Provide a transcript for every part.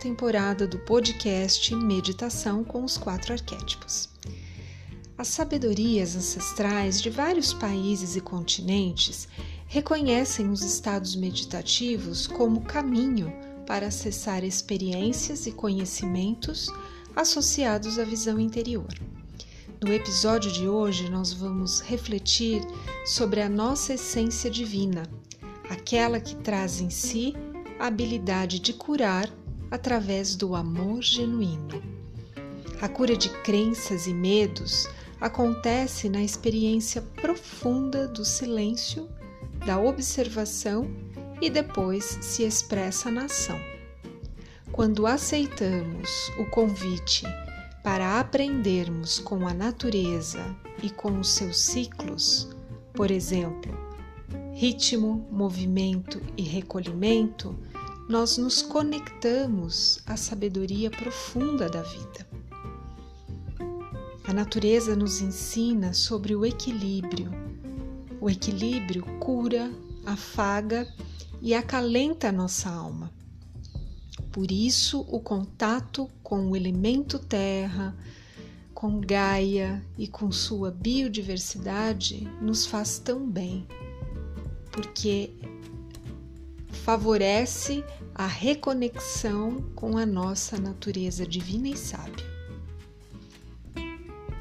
Temporada do podcast Meditação com os Quatro Arquétipos. As sabedorias ancestrais de vários países e continentes reconhecem os estados meditativos como caminho para acessar experiências e conhecimentos associados à visão interior. No episódio de hoje, nós vamos refletir sobre a nossa essência divina, aquela que traz em si a habilidade de curar através do amor genuíno. A cura de crenças e medos acontece na experiência profunda do silêncio, da observação e depois se expressa na ação. Quando aceitamos o convite para aprendermos com a natureza e com os seus ciclos, por exemplo, ritmo, movimento e recolhimento, nós nos conectamos à sabedoria profunda da vida. A natureza nos ensina sobre o equilíbrio. O equilíbrio cura, afaga e acalenta a nossa alma. Por isso, o contato com o elemento terra, com Gaia e com sua biodiversidade nos faz tão bem, porque favorece a reconexão com a nossa natureza divina e sábia.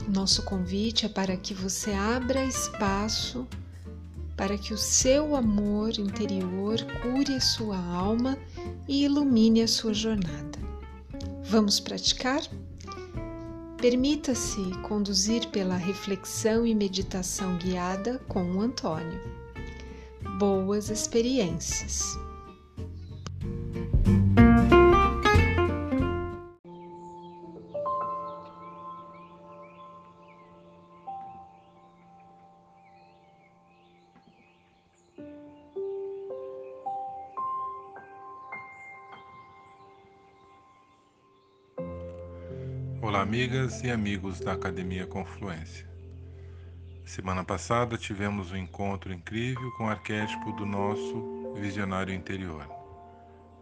Nosso convite é para que você abra espaço para que o seu amor interior cure a sua alma e ilumine a sua jornada. Vamos praticar? Permita-se conduzir pela reflexão e meditação guiada com o Antônio. Boas experiências! Amigas e amigos da Academia Confluência. Semana passada tivemos um encontro incrível com o arquétipo do nosso visionário interior.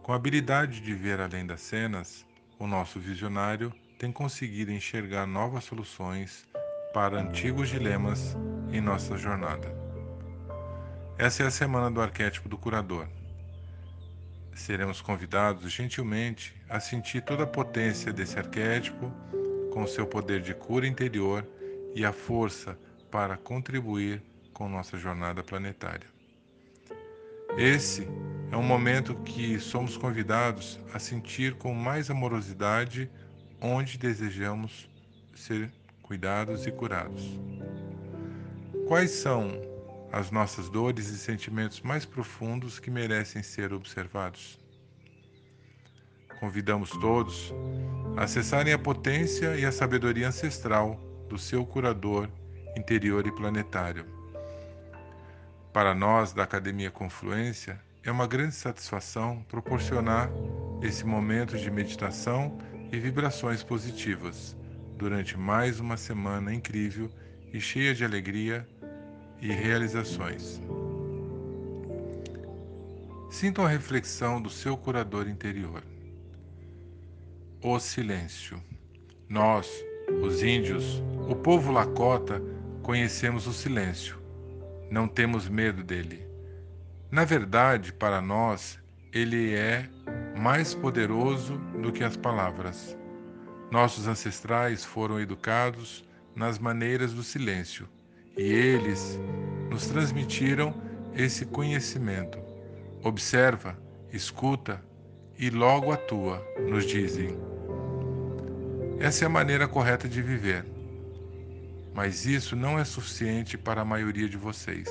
Com a habilidade de ver além das cenas, o nosso visionário tem conseguido enxergar novas soluções para antigos dilemas em nossa jornada. Essa é a semana do arquétipo do curador. Seremos convidados gentilmente a sentir toda a potência desse arquétipo com seu poder de cura interior e a força para contribuir com nossa jornada planetária. Esse é um momento que somos convidados a sentir com mais amorosidade onde desejamos ser cuidados e curados. Quais são as nossas dores e sentimentos mais profundos que merecem ser observados? Convidamos todos a acessarem a potência e a sabedoria ancestral do seu curador interior e planetário. Para nós da Academia Confluência, é uma grande satisfação proporcionar esse momento de meditação e vibrações positivas durante mais uma semana incrível e cheia de alegria e realizações. Sintam a reflexão do seu curador interior o silêncio. Nós, os índios, o povo Lakota, conhecemos o silêncio. Não temos medo dele. Na verdade, para nós, ele é mais poderoso do que as palavras. Nossos ancestrais foram educados nas maneiras do silêncio e eles nos transmitiram esse conhecimento. Observa, escuta e logo atua, nos dizem. Essa é a maneira correta de viver. Mas isso não é suficiente para a maioria de vocês.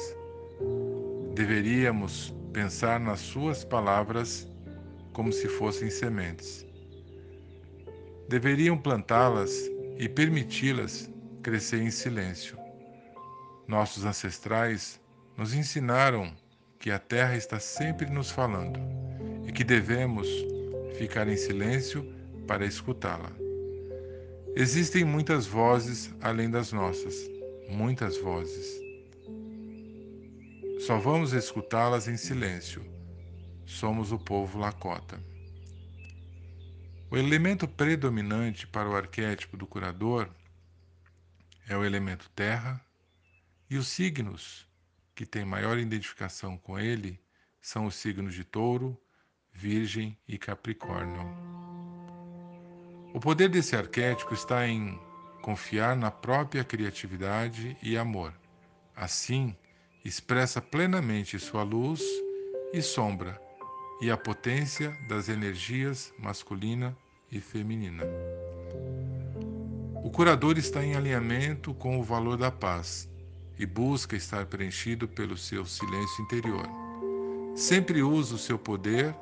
Deveríamos pensar nas suas palavras como se fossem sementes. Deveriam plantá-las e permiti-las crescer em silêncio. Nossos ancestrais nos ensinaram que a terra está sempre nos falando que devemos ficar em silêncio para escutá-la. Existem muitas vozes além das nossas, muitas vozes. Só vamos escutá-las em silêncio. Somos o povo Lakota. O elemento predominante para o arquétipo do curador é o elemento terra, e os signos que têm maior identificação com ele são os signos de touro, virgem e capricórnio. O poder desse arquétipo está em confiar na própria criatividade e amor. Assim, expressa plenamente sua luz e sombra e a potência das energias masculina e feminina. O curador está em alinhamento com o valor da paz e busca estar preenchido pelo seu silêncio interior. Sempre usa o seu poder,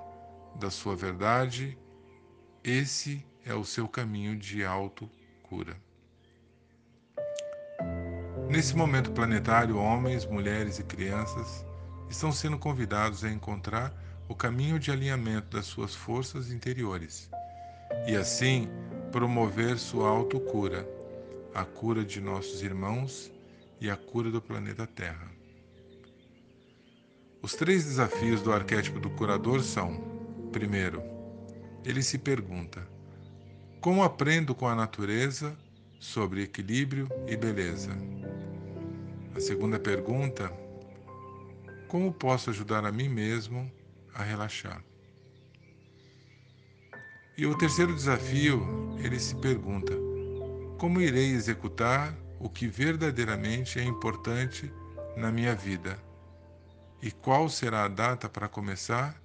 da sua verdade, esse é o seu caminho de autocura. Nesse momento planetário, homens, mulheres e crianças estão sendo convidados a encontrar o caminho de alinhamento das suas forças interiores e assim promover sua autocura, a cura de nossos irmãos e a cura do planeta Terra. Os três desafios do arquétipo do curador são: primeiro, ele se pergunta: como aprendo com a natureza sobre equilíbrio e beleza? A segunda pergunta: como posso ajudar a mim mesmo a relaxar. E o terceiro desafio, ele se pergunta: como irei executar o que verdadeiramente é importante na minha vida? E qual será a data para começar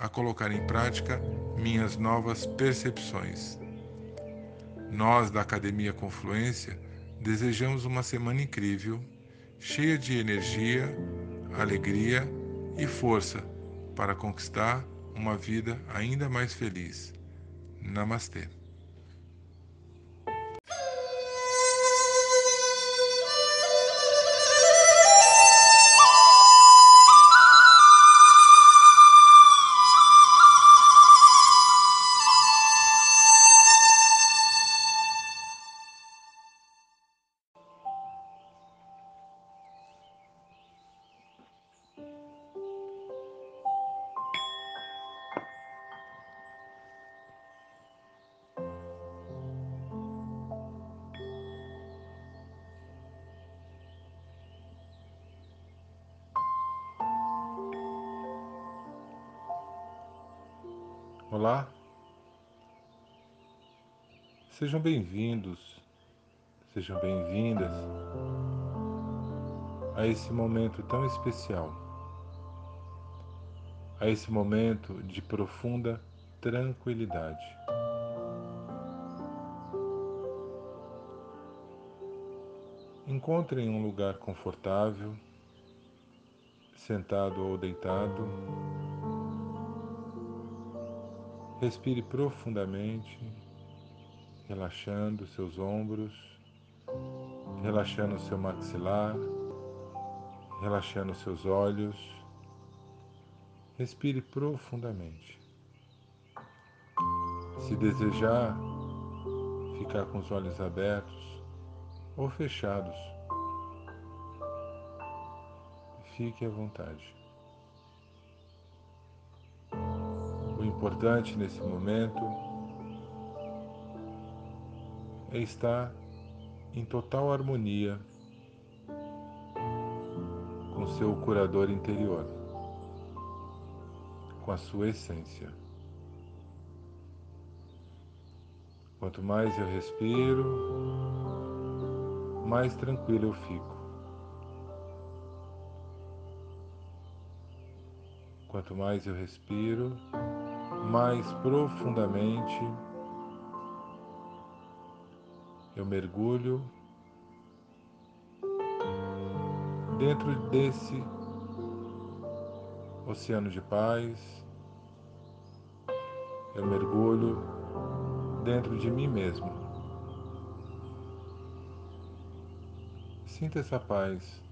a colocar em prática minhas novas percepções? Nós da Academia Confluência desejamos uma semana incrível, cheia de energia, alegria e força para conquistar uma vida ainda mais feliz. Namastê. Olá, sejam bem-vindos, sejam bem-vindas a esse momento tão especial, a esse momento de profunda tranquilidade. Encontrem um lugar confortável, sentado ou deitado Respire profundamente, relaxando seus ombros, relaxando seu maxilar, relaxando seus olhos. Respire profundamente. Se desejar ficar com os olhos abertos ou fechados, fique à vontade. Importante nesse momento é estar em total harmonia com seu curador interior, com a sua essência. Quanto mais eu respiro, mais tranquilo eu fico. Quanto mais eu respiro, mais profundamente eu mergulho dentro desse oceano de paz, eu mergulho dentro de mim mesmo. Sinta essa paz.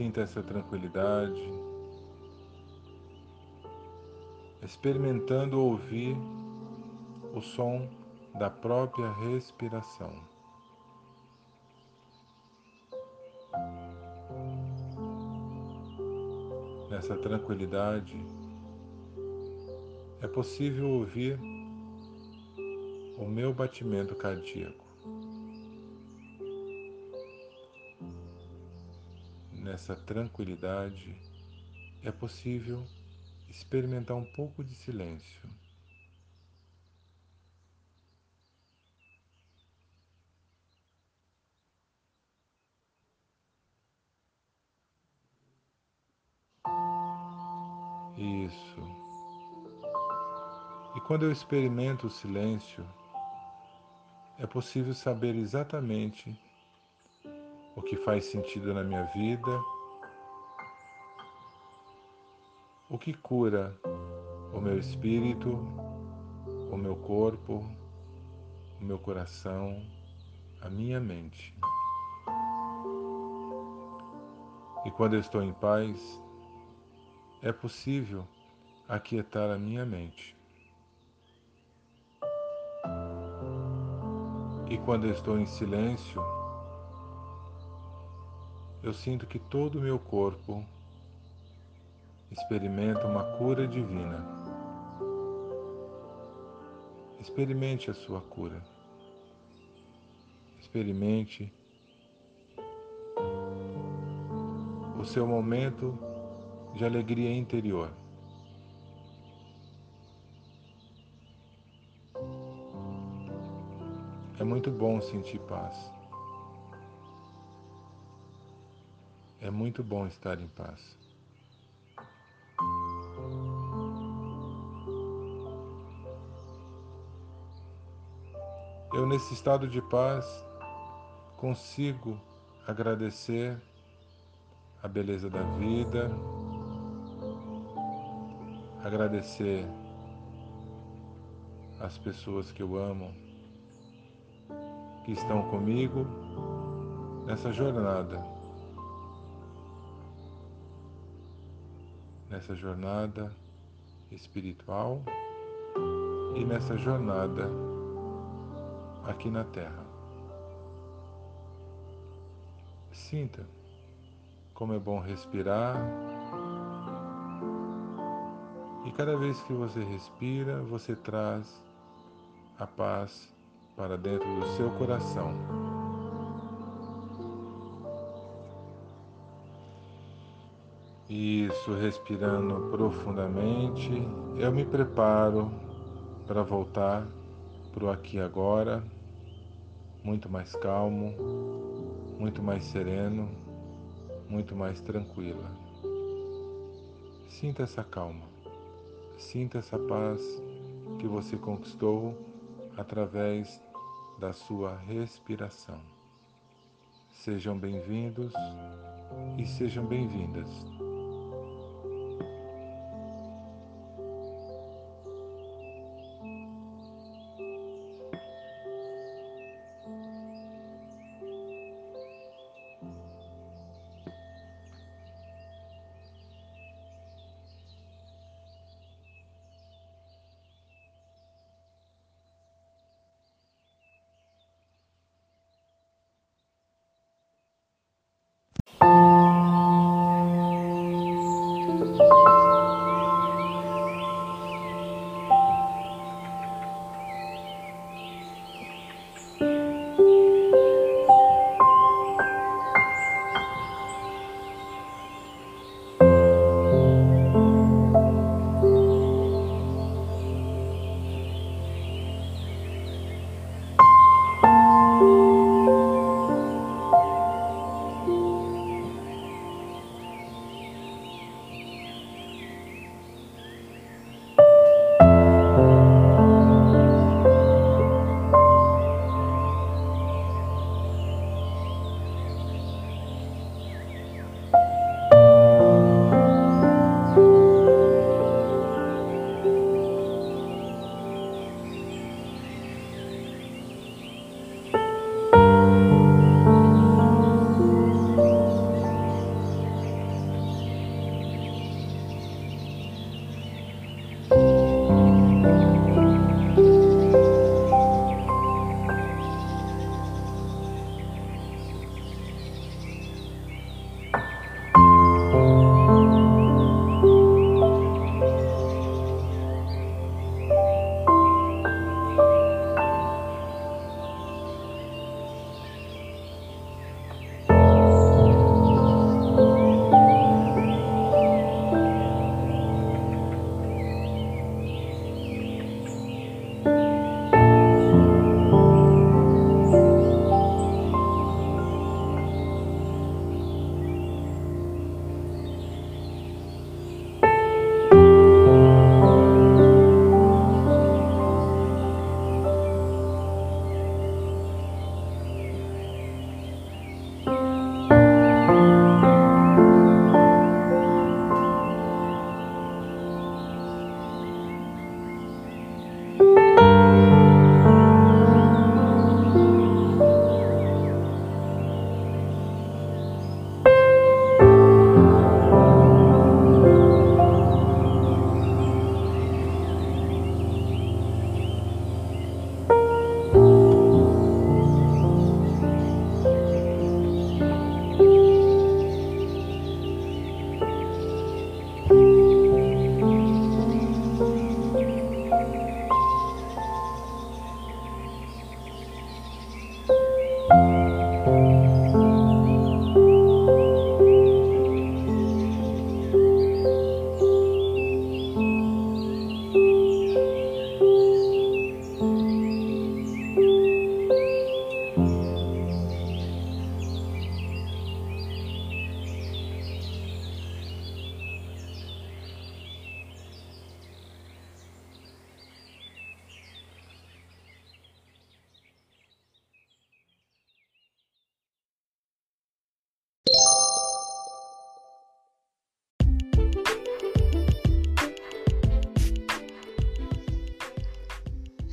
Sinta essa tranquilidade, experimentando ouvir o som da própria respiração. Nessa tranquilidade, é possível ouvir o meu batimento cardíaco. Nessa tranquilidade, é possível experimentar um pouco de silêncio. Isso. E quando eu experimento o silêncio, é possível saber exatamente o que faz sentido na minha vida, o que cura o meu espírito, o meu corpo, o meu coração, a minha mente. E quando eu estou em paz, é possível aquietar a minha mente. E quando eu estou em silêncio, eu sinto que todo o meu corpo experimenta uma cura divina. Experimente a sua cura. Experimente o seu momento de alegria interior. É muito bom sentir paz. É muito bom estar em paz. Eu, nesse estado de paz, consigo agradecer a beleza da vida, agradecer as pessoas que eu amo, que estão comigo nessa jornada, nessa jornada espiritual e nessa jornada aqui na Terra. Sinta como é bom respirar e cada vez que você respira, você traz a paz para dentro do seu coração. Isso, respirando profundamente, eu me preparo para voltar para o aqui agora, muito mais calmo, muito mais sereno, muito mais tranquila. Sinta essa calma. Sinta essa paz que você conquistou através da sua respiração. Sejam bem-vindos e sejam bem-vindas.